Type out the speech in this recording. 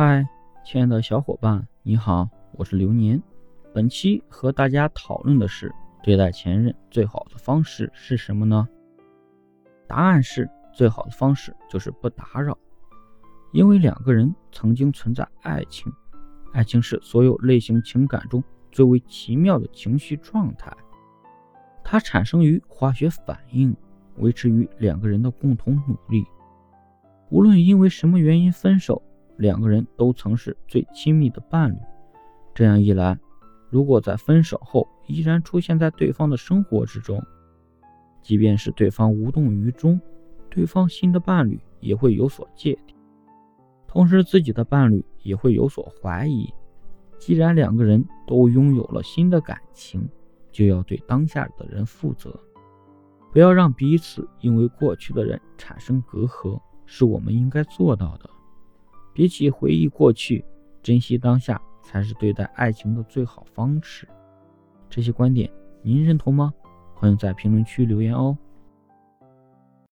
嗨，亲爱的小伙伴，你好，我是流年。本期和大家讨论的是，对待前任最好的方式是什么呢？答案是，最好的方式就是不打扰。因为两个人曾经存在爱情，爱情是所有类型情感中最为奇妙的情绪状态，它产生于化学反应，维持于两个人的共同努力。无论因为什么原因分手。两个人都曾是最亲密的伴侣，这样一来，如果在分手后依然出现在对方的生活之中，即便是对方无动于衷，对方新的伴侣也会有所芥蒂，同时自己的伴侣也会有所怀疑。既然两个人都拥有了新的感情，就要对当下的人负责，不要让彼此因为过去的人产生隔阂，是我们应该做到的。比起回忆过去，珍惜当下才是对待爱情的最好方式。这些观点您认同吗？欢迎在评论区留言哦。